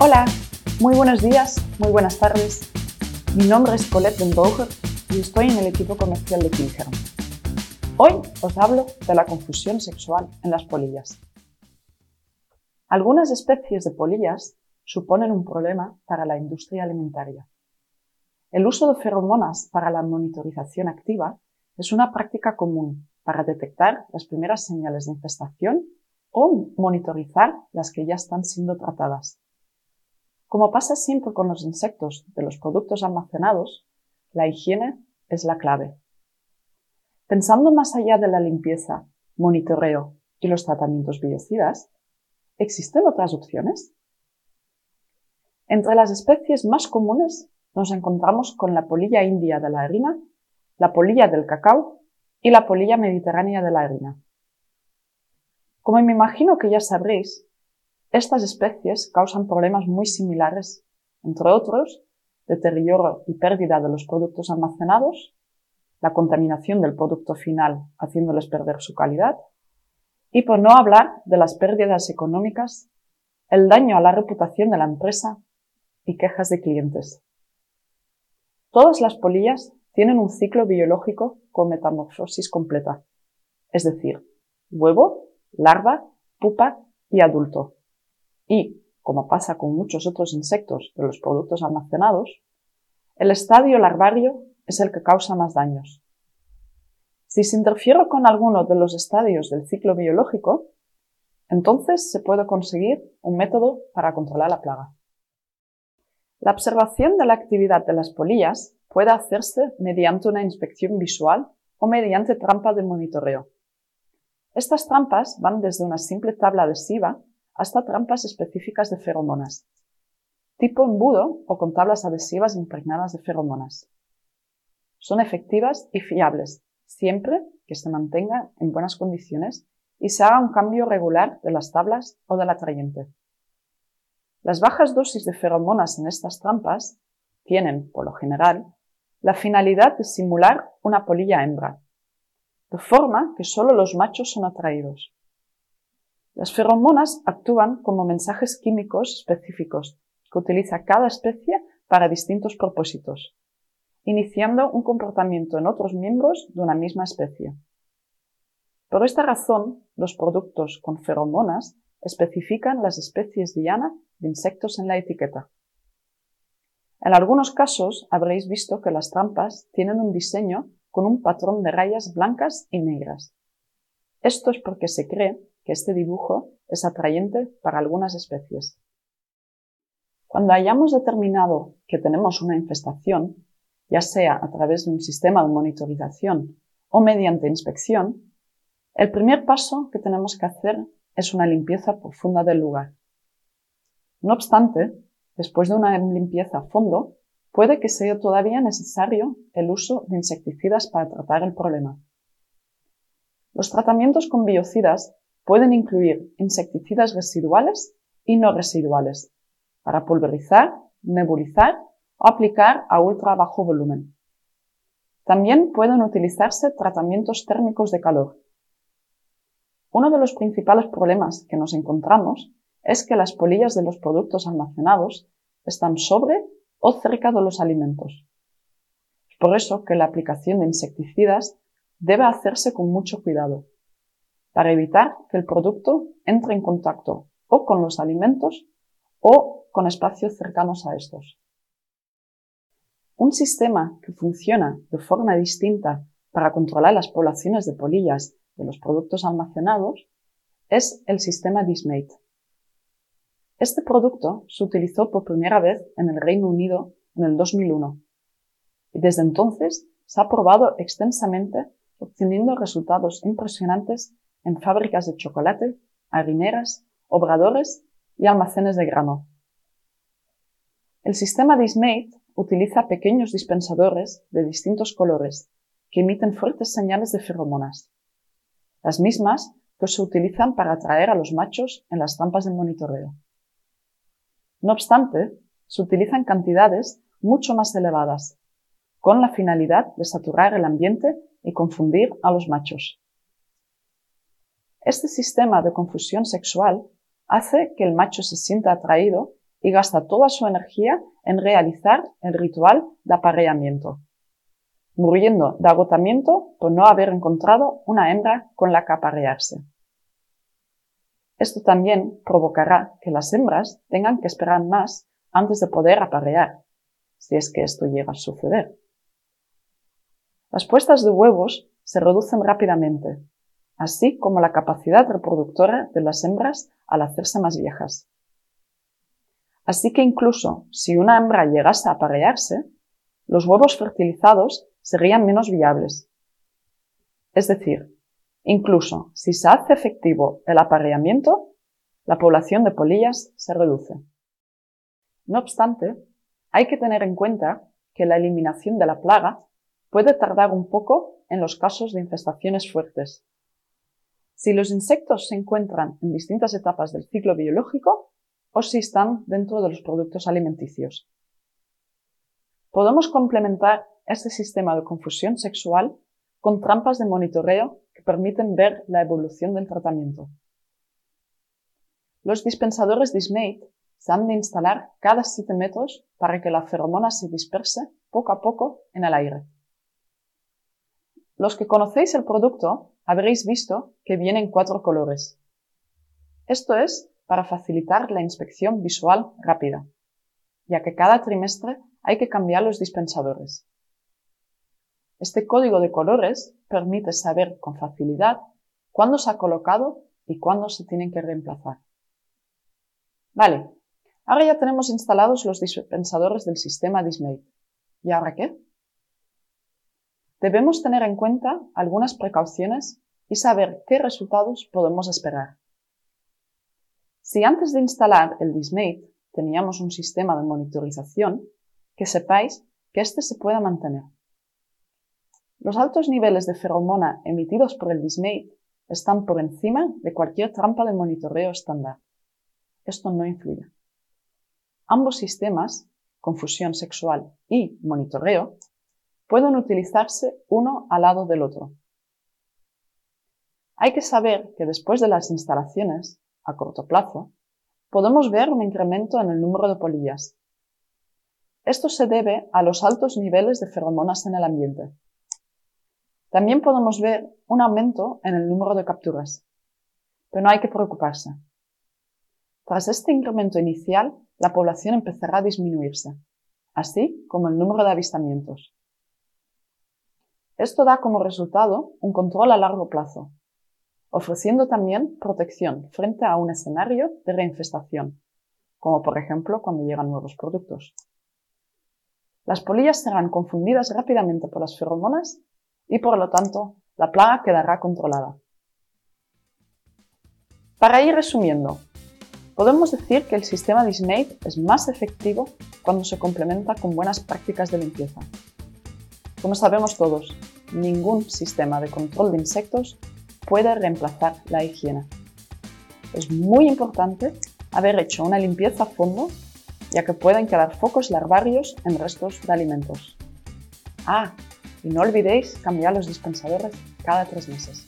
Hola, muy buenos días, muy buenas tardes. Mi nombre es Colette Den y estoy en el equipo comercial de Kilherm. Hoy os hablo de la confusión sexual en las polillas. Algunas especies de polillas suponen un problema para la industria alimentaria. El uso de feromonas para la monitorización activa es una práctica común para detectar las primeras señales de infestación o monitorizar las que ya están siendo tratadas. Como pasa siempre con los insectos de los productos almacenados, la higiene es la clave. Pensando más allá de la limpieza, monitoreo y los tratamientos biocidas, ¿existen otras opciones? Entre las especies más comunes nos encontramos con la polilla india de la harina, la polilla del cacao y la polilla mediterránea de la harina. Como me imagino que ya sabréis, estas especies causan problemas muy similares, entre otros, deterioro y pérdida de los productos almacenados, la contaminación del producto final haciéndoles perder su calidad, y por no hablar de las pérdidas económicas, el daño a la reputación de la empresa y quejas de clientes. Todas las polillas tienen un ciclo biológico con metamorfosis completa, es decir, huevo, larva, pupa y adulto. Y, como pasa con muchos otros insectos de los productos almacenados, el estadio larvario es el que causa más daños. Si se interfiere con alguno de los estadios del ciclo biológico, entonces se puede conseguir un método para controlar la plaga. La observación de la actividad de las polillas puede hacerse mediante una inspección visual o mediante trampa de monitoreo. Estas trampas van desde una simple tabla adhesiva hasta trampas específicas de feromonas, tipo embudo o con tablas adhesivas impregnadas de feromonas. Son efectivas y fiables, siempre que se mantenga en buenas condiciones y se haga un cambio regular de las tablas o del atrayente. Las bajas dosis de feromonas en estas trampas tienen, por lo general, la finalidad de simular una polilla hembra, de forma que solo los machos son atraídos. Las feromonas actúan como mensajes químicos específicos que utiliza cada especie para distintos propósitos, iniciando un comportamiento en otros miembros de una misma especie. Por esta razón, los productos con feromonas especifican las especies diana de insectos en la etiqueta. En algunos casos habréis visto que las trampas tienen un diseño con un patrón de rayas blancas y negras. Esto es porque se cree que este dibujo es atrayente para algunas especies. Cuando hayamos determinado que tenemos una infestación, ya sea a través de un sistema de monitorización o mediante inspección, el primer paso que tenemos que hacer es una limpieza profunda del lugar. No obstante, después de una limpieza a fondo, puede que sea todavía necesario el uso de insecticidas para tratar el problema. Los tratamientos con biocidas Pueden incluir insecticidas residuales y no residuales para pulverizar, nebulizar o aplicar a ultra bajo volumen. También pueden utilizarse tratamientos térmicos de calor. Uno de los principales problemas que nos encontramos es que las polillas de los productos almacenados están sobre o cerca de los alimentos. Por eso que la aplicación de insecticidas debe hacerse con mucho cuidado para evitar que el producto entre en contacto o con los alimentos o con espacios cercanos a estos. Un sistema que funciona de forma distinta para controlar las poblaciones de polillas de los productos almacenados es el sistema Dismate. Este producto se utilizó por primera vez en el Reino Unido en el 2001 y desde entonces se ha probado extensamente obteniendo resultados impresionantes en fábricas de chocolate, harineras, obradores y almacenes de grano. El sistema Dismate utiliza pequeños dispensadores de distintos colores que emiten fuertes señales de feromonas, las mismas que se utilizan para atraer a los machos en las trampas de monitoreo. No obstante, se utilizan cantidades mucho más elevadas, con la finalidad de saturar el ambiente y confundir a los machos. Este sistema de confusión sexual hace que el macho se sienta atraído y gasta toda su energía en realizar el ritual de apareamiento, muriendo de agotamiento por no haber encontrado una hembra con la que aparearse. Esto también provocará que las hembras tengan que esperar más antes de poder aparear, si es que esto llega a suceder. Las puestas de huevos se reducen rápidamente, así como la capacidad reproductora de las hembras al hacerse más viejas. Así que incluso si una hembra llegase a aparearse, los huevos fertilizados serían menos viables. Es decir, incluso si se hace efectivo el apareamiento, la población de polillas se reduce. No obstante, hay que tener en cuenta que la eliminación de la plaga puede tardar un poco en los casos de infestaciones fuertes. Si los insectos se encuentran en distintas etapas del ciclo biológico o si están dentro de los productos alimenticios. Podemos complementar este sistema de confusión sexual con trampas de monitoreo que permiten ver la evolución del tratamiento. Los dispensadores Dismate se han de instalar cada 7 metros para que la feromona se disperse poco a poco en el aire. Los que conocéis el producto habréis visto que viene en cuatro colores. Esto es para facilitar la inspección visual rápida, ya que cada trimestre hay que cambiar los dispensadores. Este código de colores permite saber con facilidad cuándo se ha colocado y cuándo se tienen que reemplazar. Vale, Ahora ya tenemos instalados los dispensadores del sistema Dismate. ¿Y ahora qué? Debemos tener en cuenta algunas precauciones y saber qué resultados podemos esperar. Si antes de instalar el Dismate teníamos un sistema de monitorización, que sepáis que este se pueda mantener. Los altos niveles de feromona emitidos por el Dismate están por encima de cualquier trampa de monitoreo estándar. Esto no influye. Ambos sistemas, confusión sexual y monitoreo, pueden utilizarse uno al lado del otro. Hay que saber que después de las instalaciones, a corto plazo, podemos ver un incremento en el número de polillas. Esto se debe a los altos niveles de feromonas en el ambiente. También podemos ver un aumento en el número de capturas. Pero no hay que preocuparse. Tras este incremento inicial, la población empezará a disminuirse, así como el número de avistamientos. Esto da como resultado un control a largo plazo, ofreciendo también protección frente a un escenario de reinfestación, como por ejemplo cuando llegan nuevos productos. Las polillas serán confundidas rápidamente por las feromonas y por lo tanto la plaga quedará controlada. Para ir resumiendo, Podemos decir que el sistema Dismate es más efectivo cuando se complementa con buenas prácticas de limpieza. Como sabemos todos, ningún sistema de control de insectos puede reemplazar la higiene. Es muy importante haber hecho una limpieza a fondo, ya que pueden quedar focos larvarios en restos de alimentos. Ah, y no olvidéis cambiar los dispensadores cada tres meses.